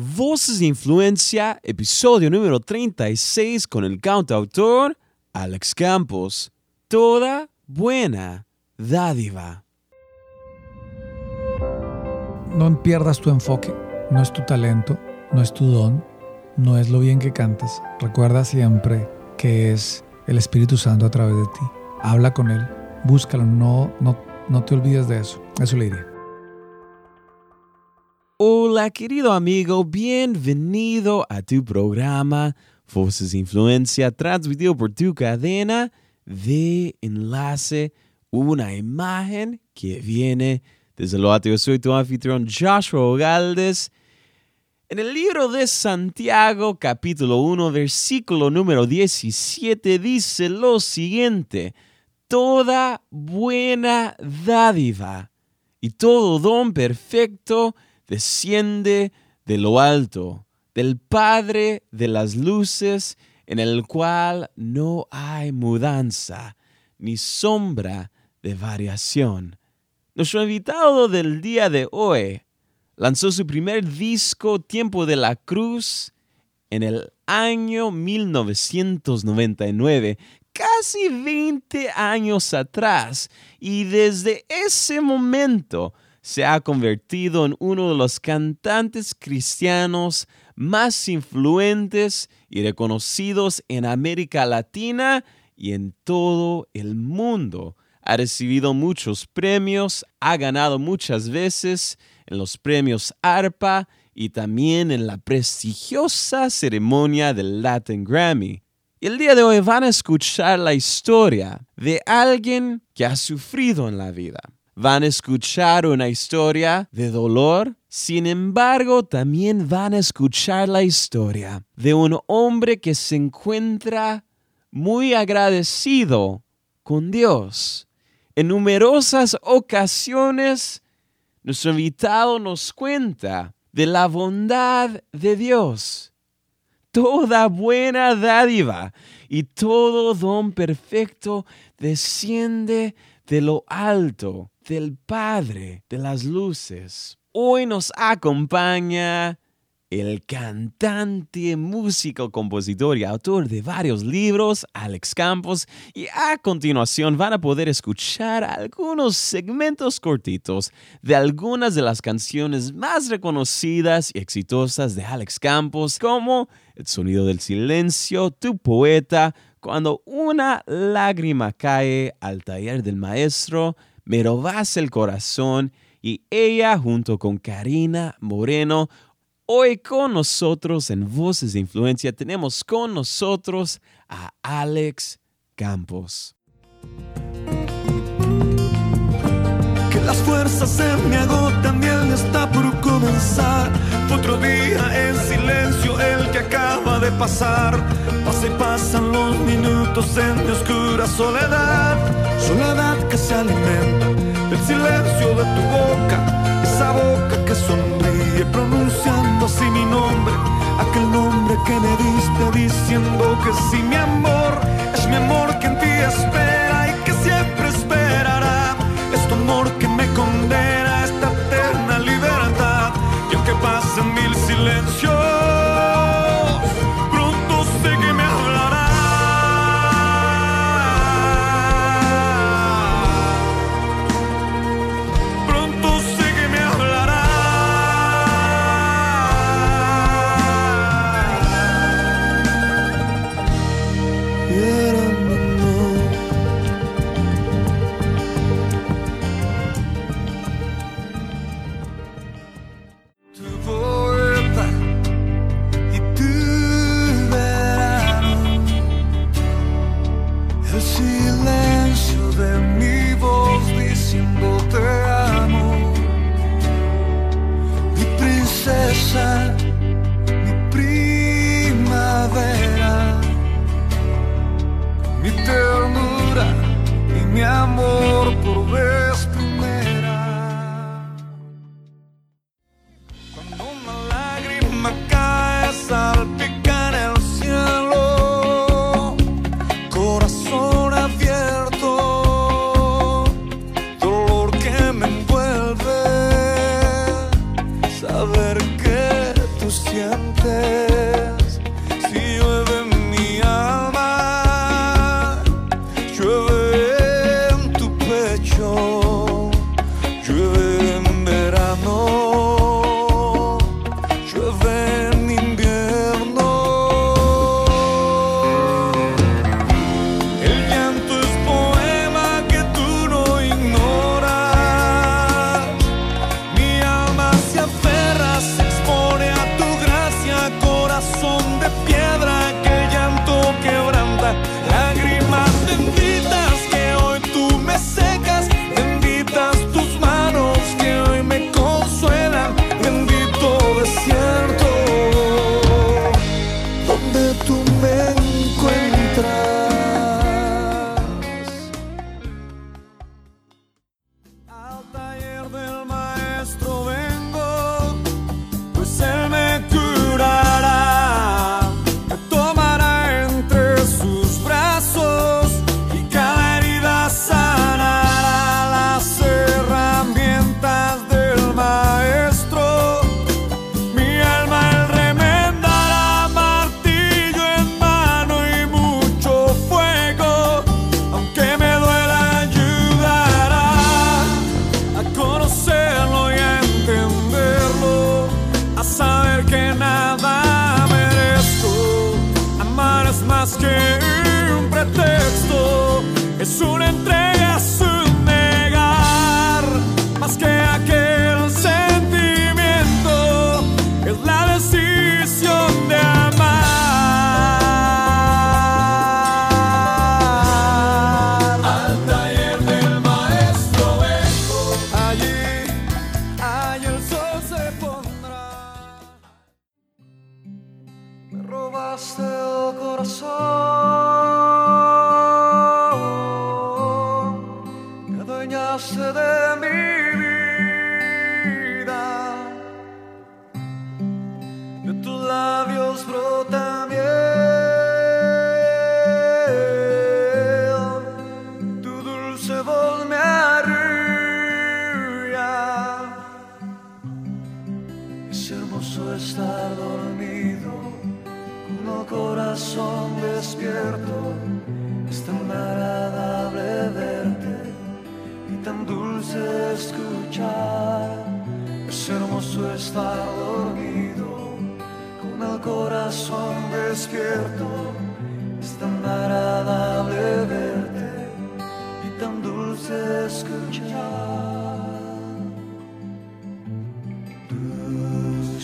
Voces de Influencia, episodio número 36 con el cantautor Alex Campos. Toda buena dádiva. No pierdas tu enfoque, no es tu talento, no es tu don, no es lo bien que cantas. Recuerda siempre que es el Espíritu Santo a través de ti. Habla con Él, búscalo, no, no, no te olvides de eso. Eso le diría. Hola querido amigo, bienvenido a tu programa Voces Influencia, transmitido por tu cadena de enlace, una imagen que viene desde lo alto. Soy tu anfitrión Joshua Galdes. En el libro de Santiago, capítulo 1, versículo número 17, dice lo siguiente, toda buena dádiva y todo don perfecto desciende de lo alto, del Padre de las luces, en el cual no hay mudanza ni sombra de variación. Nuestro invitado del día de hoy lanzó su primer disco Tiempo de la Cruz en el año 1999, casi 20 años atrás, y desde ese momento se ha convertido en uno de los cantantes cristianos más influentes y reconocidos en América Latina y en todo el mundo. Ha recibido muchos premios, ha ganado muchas veces en los premios ARPA y también en la prestigiosa ceremonia del Latin Grammy. Y el día de hoy van a escuchar la historia de alguien que ha sufrido en la vida van a escuchar una historia de dolor, sin embargo también van a escuchar la historia de un hombre que se encuentra muy agradecido con Dios. En numerosas ocasiones, nuestro invitado nos cuenta de la bondad de Dios. Toda buena dádiva y todo don perfecto desciende de lo alto del Padre de las Luces. Hoy nos acompaña el cantante, músico, compositor y autor de varios libros, Alex Campos, y a continuación van a poder escuchar algunos segmentos cortitos de algunas de las canciones más reconocidas y exitosas de Alex Campos, como El sonido del silencio, Tu poeta, Cuando una lágrima cae al taller del maestro, me robas el corazón y ella junto con Karina Moreno. Hoy con nosotros en Voces de Influencia tenemos con nosotros a Alex Campos. Que las fuerzas se me agotan, bien está por comenzar. Otro día en silencio, el que acaba de pasar. Y pasan los minutos en mi oscura soledad. Soledad que se alimenta del silencio de tu boca, esa boca que sonríe pronunciando así mi nombre, aquel nombre que me diste diciendo que sí mi amor,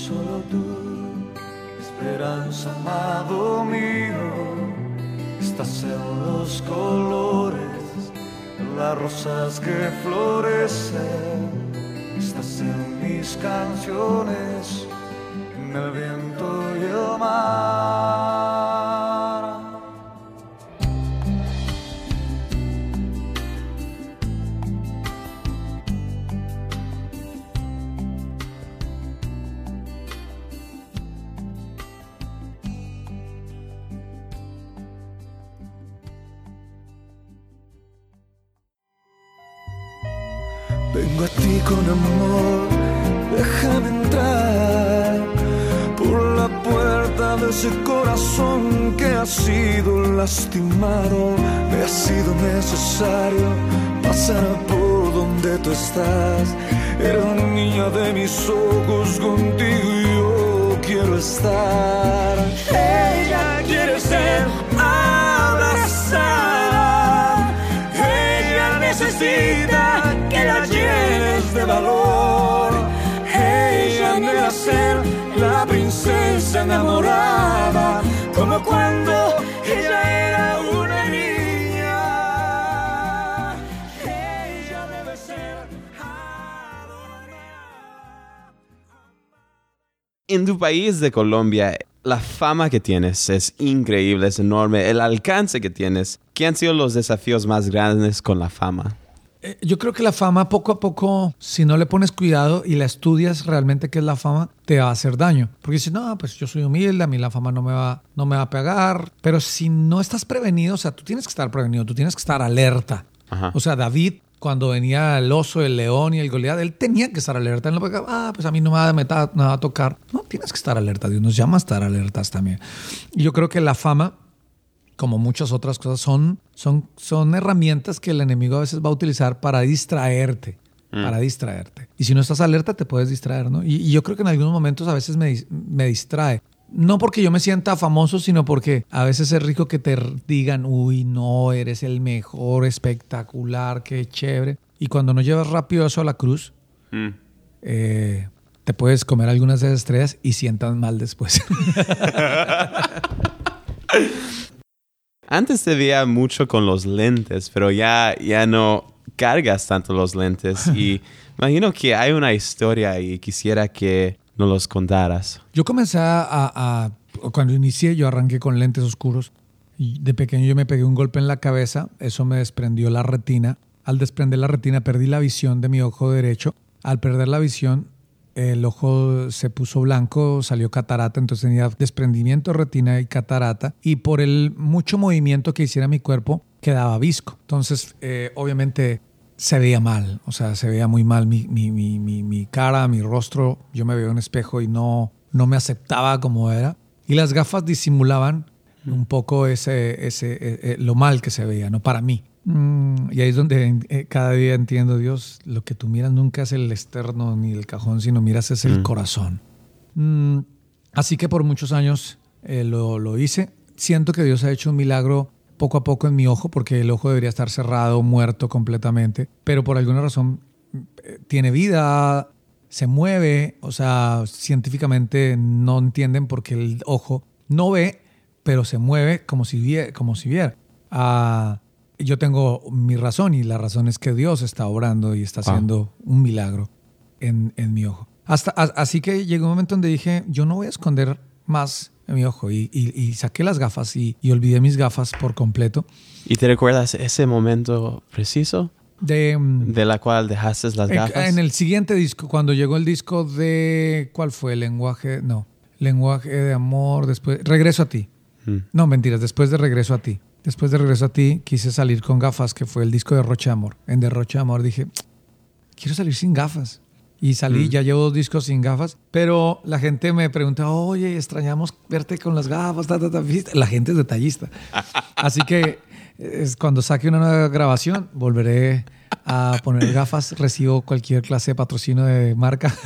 solo tú, esperanza, amado mío, estás en los colores, en las rosas que florecen, estás en mis canciones, en el viento y el mar. Con amor, déjame entrar por la puerta de ese corazón que ha sido lastimado. Me ha sido necesario pasar por donde tú estás. Eres niña de mis ojos, contigo yo quiero estar. Ella quiere ser abrazada. Ella necesita de valor. Ella anhela ser la princesa enamorada, como cuando ella era una niña. Ella debe ser adorada. En tu país de Colombia, la fama que tienes es increíble, es enorme. El alcance que tienes. ¿Qué han sido los desafíos más grandes con la fama? Eh, Yo creo que la fama poco a poco, si no le pones cuidado y la estudias realmente qué es la fama, te va a hacer daño. Porque dices, no, pues yo soy humilde, a mí la fama no me va, no me va a pegar. Pero si no estás prevenido, o sea, tú tienes que estar prevenido, tú tienes que estar alerta. Ajá. O sea, David cuando venía el oso, el león y el Goliat, él tenía que estar alerta. Él no podía, ah, pues a mí no me va- me va a tocar. No, tienes que estar alerta. Dios nos llama a estar alertas también. Y yo creo que la fama, como muchas otras cosas, son, son, son herramientas que el enemigo a veces va a utilizar para distraerte. Para distraerte. Y si no estás alerta, te puedes distraer, ¿no? Y, y yo creo que en algunos momentos a veces me, me distrae. No porque yo me sienta famoso, sino porque a veces es rico que te digan, uy, no, eres el mejor, espectacular, qué chévere. Y cuando no llevas rápido eso a la cruz, Mm. eh, te puedes comer algunas de esas estrellas y sientas mal después. Antes te veía mucho con los lentes, pero ya, ya no cargas tanto los lentes. Y imagino que hay una historia y quisiera que nos los contaras. Yo comencé a, a- Cuando inicié, yo arranqué con lentes oscuros. Y de pequeño yo me pegué un golpe en la cabeza. Eso me desprendió la retina. Al desprender la retina, perdí la visión de mi ojo derecho. Al perder la visión, el ojo se puso blanco, salió catarata, entonces tenía desprendimiento de retina y catarata. Y por el mucho movimiento que hiciera mi cuerpo, quedaba visco. Entonces, eh, obviamente, se veía mal, o sea, se veía muy mal mi, mi, mi, mi, cara, mi rostro. Yo me veía en un espejo y no, no me aceptaba como era. Y las gafas disimulaban un poco ese, ese, eh, eh, lo mal que se veía, no para mí. Mm, y ahí es donde eh, cada día entiendo, Dios, lo que tú miras nunca es el externo ni el cajón, sino miras es el corazón. Mm, así que por muchos años eh, lo, lo hice. Siento que Dios ha hecho un milagro poco a poco en mi ojo, porque el ojo debería estar cerrado, muerto completamente, pero por alguna razón eh, tiene vida, se mueve, o sea, científicamente no entienden por qué el ojo no ve, pero se mueve como si, vie- como si viera. Ah, yo tengo mi razón y la razón es que Dios está obrando y está Wow. haciendo un milagro en, en mi ojo. Hasta, a- así que llegó un momento donde dije, yo no voy a esconder más en mi ojo y, y- y saqué las gafas y, y olvidé mis gafas por completo. ¿Y te recuerdas ese momento preciso De, mm, de la cual dejaste las en, gafas? en el siguiente disco, cuando llegó el disco de, ¿cuál fue? Lenguaje, no, lenguaje de amor, después, regreso a ti. Mm. No, mentiras, después de Regreso a ti. Después de Regreso a ti, quise salir con gafas, que fue el disco de Roche Amor. En Derroche Amor dije, quiero salir sin gafas. Y salí, ya llevo dos discos sin gafas, pero la gente me pregunta, oye, extrañamos verte con las gafas, ta, ta, ta". La gente es detallista. Así que es cuando saque una nueva grabación, volveré a poner gafas. Recibo cualquier clase de patrocinio de marca.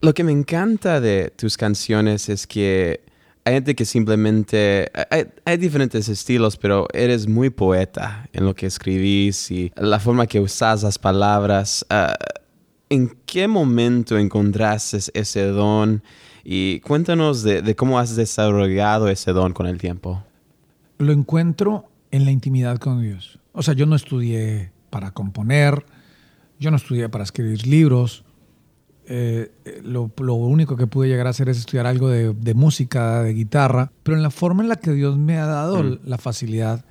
Lo que me encanta de tus canciones es que hay gente que simplemente... Hay, diferentes estilos, pero eres muy poeta en lo que escribís y la forma que usas las palabras. Ah, ¿En qué momento encontraste ese don? Y cuéntanos de, de cómo has desarrollado ese don con el tiempo. lo encuentro en la intimidad con Dios. O sea, yo no estudié para componer, yo no estudié para escribir libros. Eh, eh, lo, lo único que pude llegar a hacer es estudiar algo de, de música, de guitarra, pero en la forma en la que Dios me ha dado Mm. la facilidad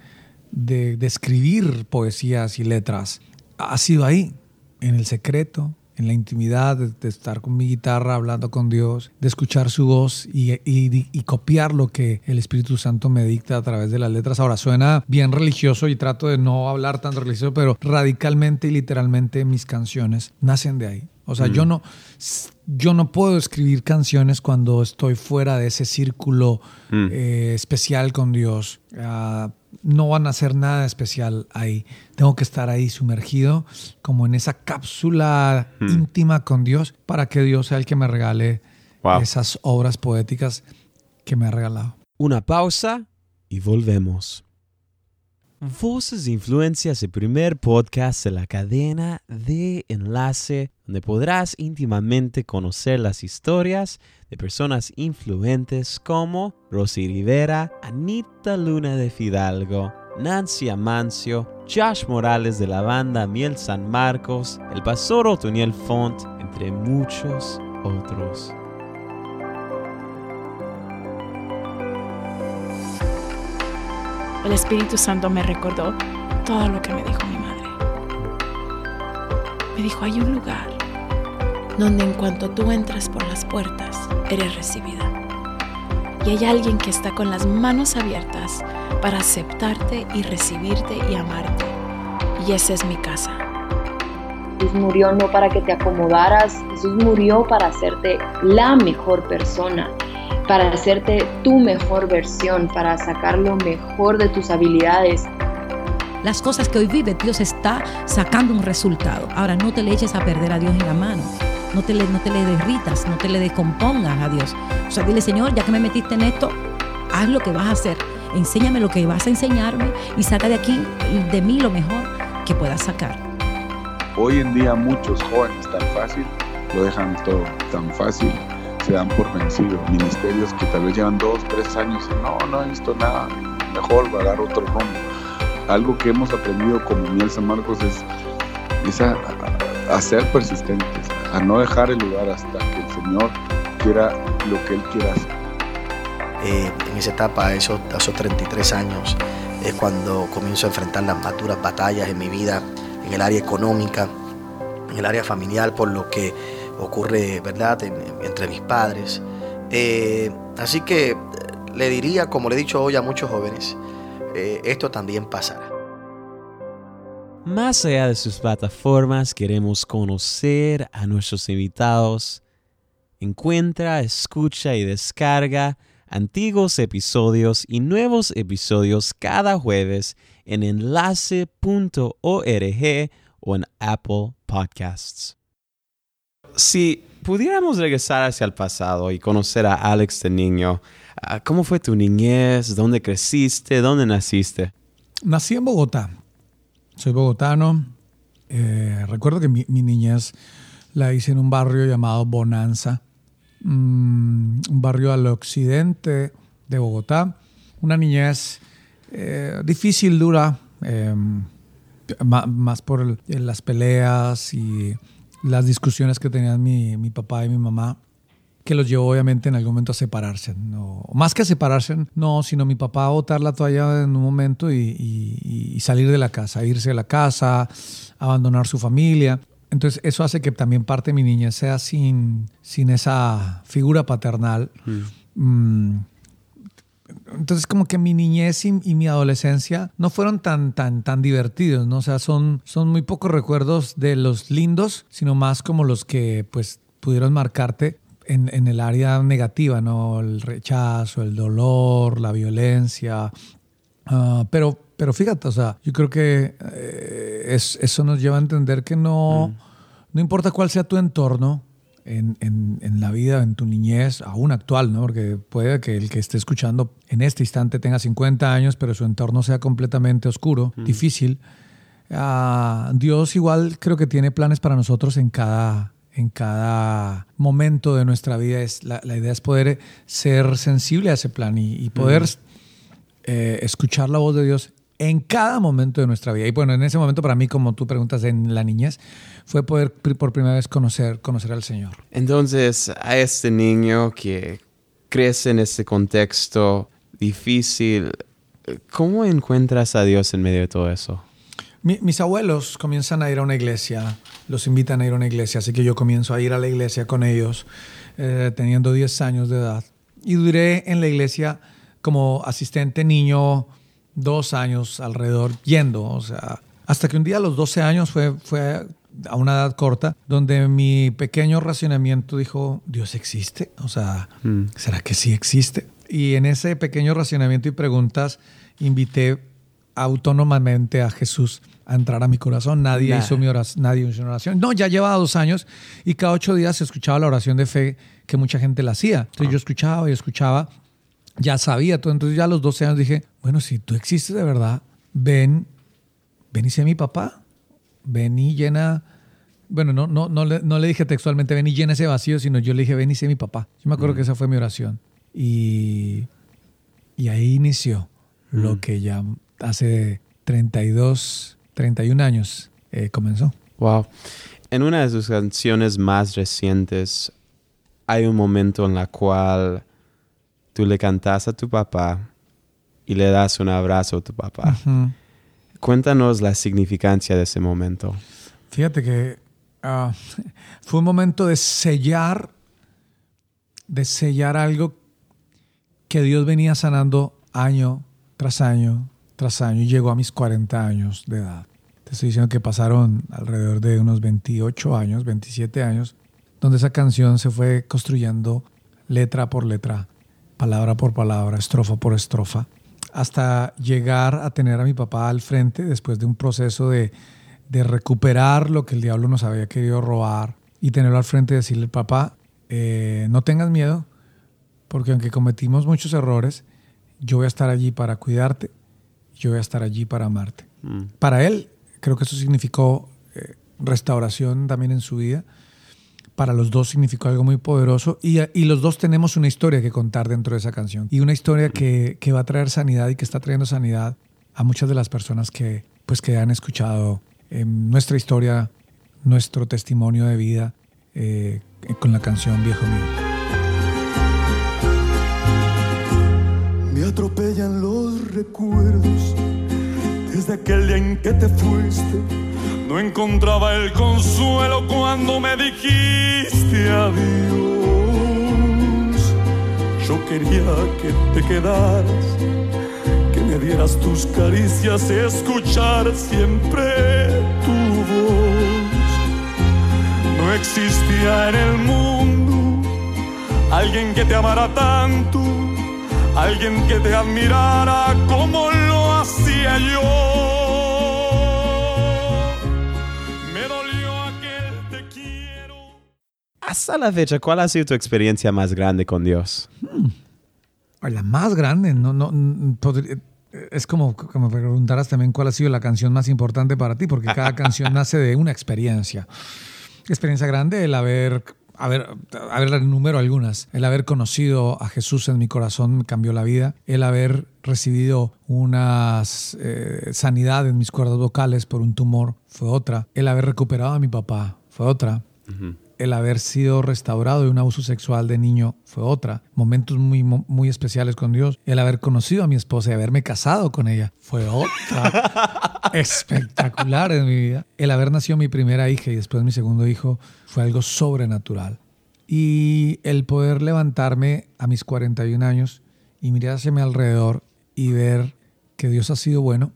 de, de escribir poesías y letras, ha sido ahí, en el secreto, en la intimidad, de, de estar con mi guitarra hablando con Dios, de escuchar su voz y, y- y copiar lo que el Espíritu Santo me dicta a través de las letras. Ahora suena bien religioso y trato de no hablar tan religioso, pero radicalmente y literalmente mis canciones nacen de ahí. O sea, yo no yo no puedo escribir canciones cuando estoy fuera de ese círculo Mm. eh, especial con Dios. Ah, no van a hacer nada especial ahí. Tengo que estar ahí sumergido, como en esa cápsula Mm. íntima con Dios, para que Dios sea el que me regale Wow. esas obras poéticas que me ha regalado. Una pausa y volvemos. Voces e Influencias, el primer podcast de la cadena de enlace donde podrás íntimamente conocer las historias de personas influentes como Rosy Rivera, Anita Luna de Fidalgo, Nancy Amancio, Josh Morales de la banda Miel San Marcos, el pastor Otoniel Font, entre muchos otros. El Espíritu Santo me recordó todo lo que me dijo mi madre. Me dijo, hay un lugar donde en cuanto tú entras por las puertas, eres recibida. Y hay alguien que está con las manos abiertas para aceptarte y recibirte y amarte. Y esa es mi casa. Jesús murió no para que te acomodaras, Jesús murió para hacerte la mejor persona, para hacerte tu mejor versión, para sacar lo mejor de tus habilidades. Las cosas que hoy vive, Dios está sacando un resultado. Ahora no te le eches a perder a Dios en la mano. No te, le, no te le derritas, no te le descompongas a Dios. O sea, dile, Señor, ya que me metiste en esto, haz lo que vas a hacer. Enséñame lo que vas a enseñarme y saca de aquí, de mí, lo mejor que puedas sacar. Hoy en día muchos jóvenes tan fácil lo dejan todo tan fácil, se dan por vencidos. Ministerios que tal vez llevan dos, tres años y no, no he visto nada, mejor dar otro rumbo. Algo que hemos aprendido como Miel San Marcos es, es a, a, ser persistentes, a no dejar el lugar hasta que el Señor quiera lo que Él quiera hacer. Eh, en esa etapa, esos, esos 33 años, es cuando comienzo a enfrentar las más duras batallas en mi vida en el área económica, en el área familiar, por lo que ocurre, ¿verdad?, entre mis padres. Eh, así que le diría, como le he dicho hoy a muchos jóvenes, eh, esto también pasará. Más allá de sus plataformas, queremos conocer a nuestros invitados. Encuentra, escucha y descarga antiguos episodios y nuevos episodios cada jueves en enlace.org o en Apple Podcasts. Si pudiéramos regresar hacia el pasado y conocer a Alex de niño, ah, ¿cómo fue tu niñez? ¿Dónde creciste? ¿Dónde naciste? Nací en Bogotá. Soy bogotano. Eh, recuerdo que mi, niñez la hice en un barrio llamado Bonanza, mm, un barrio al occidente de Bogotá. Una niñez eh, difícil, dura, eh, más por las peleas y las discusiones que tenían mi, mi, papá y mi mamá, que los llevó obviamente en algún momento a separarse. No, más que a separarse, no, sino mi papá a botar la toalla en un momento y, y, y salir de la casa, irse de la casa, abandonar su familia. Entonces eso hace que también parte de mi niñez sea sin, sin esa figura paternal. Mm. Mm, entonces como que mi niñez y, y, mi adolescencia no fueron tan, tan, tan divertidos, ¿no? O sea, son, son muy pocos recuerdos de los lindos, sino más como los que pues pudieron marcarte en, en el área negativa, ¿no? El rechazo, el dolor, la violencia. Uh, pero, pero fíjate, o sea, yo creo que eh, es, eso nos lleva a entender que no, mm. no importa cuál sea tu entorno, en, en, en, la vida, en tu niñez, aún actual, ¿no? Porque puede que el que esté escuchando en este instante tenga 50 años, pero su entorno sea completamente oscuro, mm. difícil. Uh, Dios igual creo que tiene planes para nosotros en cada, en cada momento de nuestra vida. Es, la, la idea es poder ser sensible a ese plan y, y poder mm. eh, escuchar la voz de Dios en cada momento de nuestra vida. Y bueno, en ese momento para mí, como tú preguntas en la niñez, fue poder por primera vez conocer, conocer al Señor. Entonces, a este niño que crece en este contexto difícil, ¿cómo encuentras a Dios en medio de todo eso? Mi, mis abuelos comienzan a ir a una iglesia, los invitan a ir a una iglesia, así que yo comienzo a ir a la iglesia con ellos, eh, teniendo 10 años de edad. Y duré en la iglesia como asistente niño dos años alrededor yendo, o sea, hasta que un día a los 12 años fue, fue a una edad corta, donde mi pequeño racionamiento dijo, Dios existe, o sea, mm. ¿será que sí existe? Y en ese pequeño racionamiento y preguntas invité autónomamente a Jesús a entrar a mi corazón. Nadie nah. hizo mi oración, nadie hizo mi oración. No, ya llevaba dos años y cada ocho días escuchaba la oración de fe que mucha gente la hacía. Entonces oh. yo escuchaba y escuchaba ya sabía todo. Entonces ya a los 12 años dije, bueno, si tú existes de verdad, ven, ven y sé mi papá. Ven y llena... Bueno, no, no, no, le, no le dije textualmente, ven y llena ese vacío, sino yo le dije, ven y sé mi papá. Yo me acuerdo mm. que esa fue mi oración. Y, y ahí inició mm. lo que ya hace 32, 31 años eh, comenzó. Wow. En una de sus canciones más recientes hay un momento en la cual tú le cantas a tu papá y le das un abrazo a tu papá. Uh -huh. Cuéntanos la significancia de ese momento. Fíjate que uh, fue un momento de sellar, de sellar algo que Dios venía sanando año tras año tras año y llegó a mis 40 años de edad. Te estoy diciendo que pasaron alrededor de unos 28 años, 27 años, donde esa canción se fue construyendo letra por letra, palabra por palabra, estrofa por estrofa, hasta llegar a tener a mi papá al frente después de un proceso de, de recuperar lo que el diablo nos había querido robar y tenerlo al frente y decirle, papá, eh, no tengas miedo, porque aunque cometimos muchos errores, yo voy a estar allí para cuidarte, yo voy a estar allí para amarte. Mm. Para él, creo que eso significó eh, restauración también en su vida. Para los dos significó algo muy poderoso y, los dos tenemos una historia que contar dentro de esa canción. Y una historia que, que, va a traer sanidad y que está trayendo sanidad a muchas de las personas que, pues, que han escuchado eh, nuestra historia, nuestro testimonio de vida eh, con la canción Viejo Mío. Me atropellan los recuerdos desde aquel día en que te fuiste. No encontraba el consuelo cuando me dijiste adiós. Yo quería que te quedaras, que me dieras tus caricias, escuchar siempre tu voz. No existía en el mundo alguien que te amara tanto alguien que te admirara como lo hacía yo. Hasta la fecha, ¿cuál ha sido tu experiencia más grande con Dios? Hmm. La más grande, no, no, podría, es como, como preguntaras también cuál ha sido la canción más importante para ti, porque cada canción nace de una experiencia. Experiencia grande, el haber ver, número algunas. El haber conocido a Jesús en mi corazón me cambió la vida. El haber recibido una eh, sanidad en mis cuerdas vocales por un tumor fue otra. El haber recuperado a mi papá fue otra. El haber sido restaurado de un abuso sexual de niño fue otra. Momentos muy, muy especiales con Dios. El haber conocido a mi esposa y haberme casado con ella fue otra. espectacular en mi vida. El haber nacido mi primera hija y después mi segundo hijo fue algo sobrenatural. Y el poder levantarme a mis 41 años y mirar hacia mi alrededor y ver que Dios ha sido bueno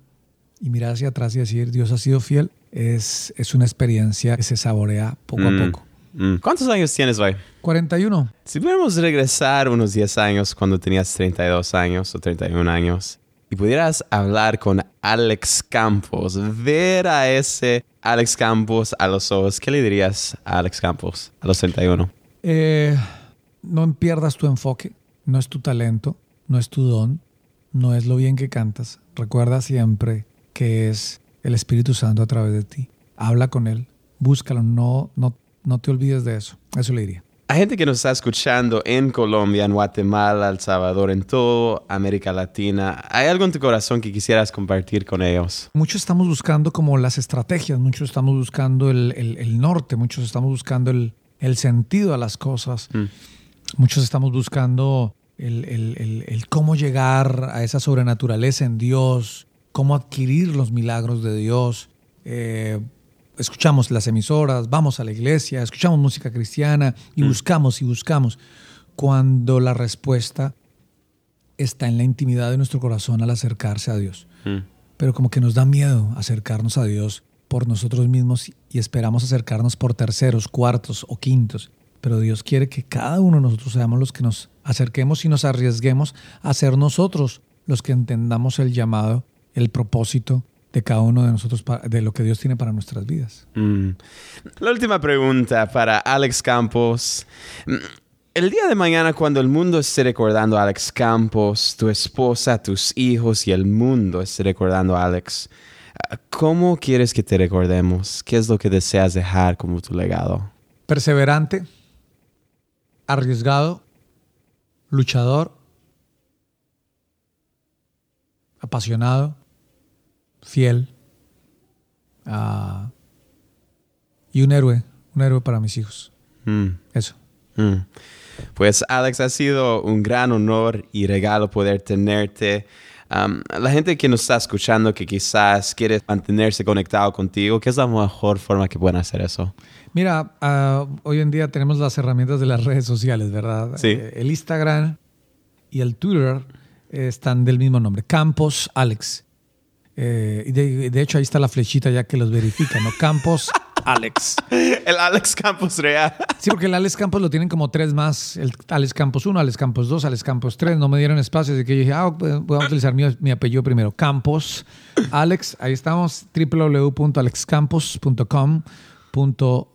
y mirar hacia atrás y decir Dios ha sido fiel es, es una experiencia que se saborea poco Mm. a poco. Mm. ¿Cuántos años tienes hoy? 41. Si pudiéramos regresar unos 10 años cuando tenías 32 años o 31 años y pudieras hablar con Alex Campos, ver a ese Alex Campos a los ojos, ¿qué le dirías a Alex Campos a los 31? Eh, no pierdas tu enfoque, no es tu talento, no es tu don, no es lo bien que cantas. Recuerda siempre que es el Espíritu Santo a través de ti. Habla con Él, búscalo, no, no, no te olvides de eso. Eso le diría. Hay gente que nos está escuchando en Colombia, en Guatemala, El Salvador, en toda América Latina. ¿Hay algo en tu corazón que quisieras compartir con ellos? Muchos estamos buscando como las estrategias, muchos estamos buscando el, el- el norte, muchos estamos buscando el, el sentido a las cosas, Mm. muchos estamos buscando el, el- el- el cómo llegar a esa sobrenaturaleza en Dios, cómo adquirir los milagros de Dios. Eh, escuchamos las emisoras, vamos a la iglesia, escuchamos música cristiana y Mm. buscamos y buscamos, cuando la respuesta está en la intimidad de nuestro corazón al acercarse a Dios Mm. pero como que nos da miedo acercarnos a Dios por nosotros mismos y esperamos acercarnos por terceros, cuartos o quintos. Pero Dios quiere que cada uno de nosotros seamos los que nos acerquemos y nos arriesguemos a ser nosotros los que entendamos el llamado, el propósito de cada uno de nosotros, de lo que Dios tiene para nuestras vidas. Mm. La última pregunta para Alex Campos. Mm, El día de mañana, cuando el mundo esté recordando a Alex Campos, tu esposa, tus hijos y el mundo esté recordando a Alex, ah, ¿cómo quieres que te recordemos? ¿Qué es lo que deseas dejar como tu legado? Perseverante, arriesgado, luchador, apasionado, fiel ah, y un héroe, un héroe para mis hijos. Mm. Eso. Mm. Pues Alex, ha sido un gran honor y regalo poder tenerte. Um, la gente que nos está escuchando que quizás quiere mantenerse conectado contigo, ¿qué es la mejor forma que pueden hacer eso? Mira, ah, hoy en día tenemos las herramientas de las redes sociales, ¿verdad? Sí. Eh, el Instagram y el Twitter están del mismo nombre. Campos Alex. Eh, de, de hecho ahí está la flechita ya que los verifica, ¿no? Campos Alex. El Alex Campos real. Sí, porque el Alex Campos lo tienen como tres más. El Alex Campos 1, Alex Campos 2, Alex Campos 3. No me dieron espacio, así que yo dije, ah, voy a utilizar mi, mi apellido primero. Campos Alex. Ahí estamos, www.alexcampos.com.co.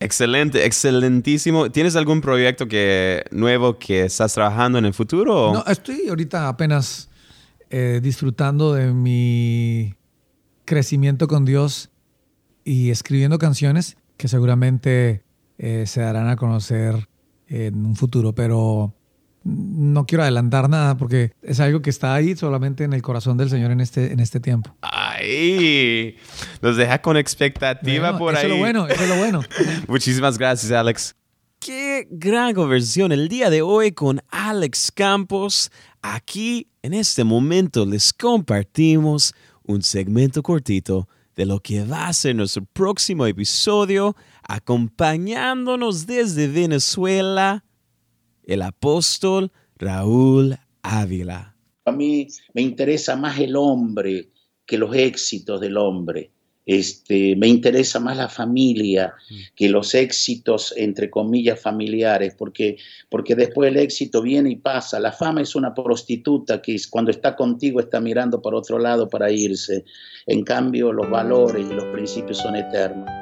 Excelente, excelentísimo. ¿Tienes algún proyecto que, nuevo que estás trabajando en el futuro? No, estoy ahorita apenas eh, disfrutando de mi crecimiento con Dios y escribiendo canciones que seguramente eh, se darán a conocer en un futuro, pero no quiero adelantar nada porque es algo que está ahí solamente en el corazón del Señor en este, en este tiempo. Ay, nos deja con expectativa Bueno, por eso ahí. es lo bueno, eso es lo bueno. Muchísimas gracias, Alex. Qué gran conversión el día de hoy con Alex Campos. Aquí, en este momento, les compartimos un segmento cortito de lo que va a ser nuestro próximo episodio, acompañándonos desde Venezuela, el apóstol Raúl Ávila. A mí me interesa más el hombre que los éxitos del hombre. Este, me interesa más la familia que los éxitos, entre comillas, familiares, porque, porque después el éxito viene y pasa. La fama es una prostituta que cuando está contigo está mirando para otro lado para irse. En cambio, los valores y los principios son eternos.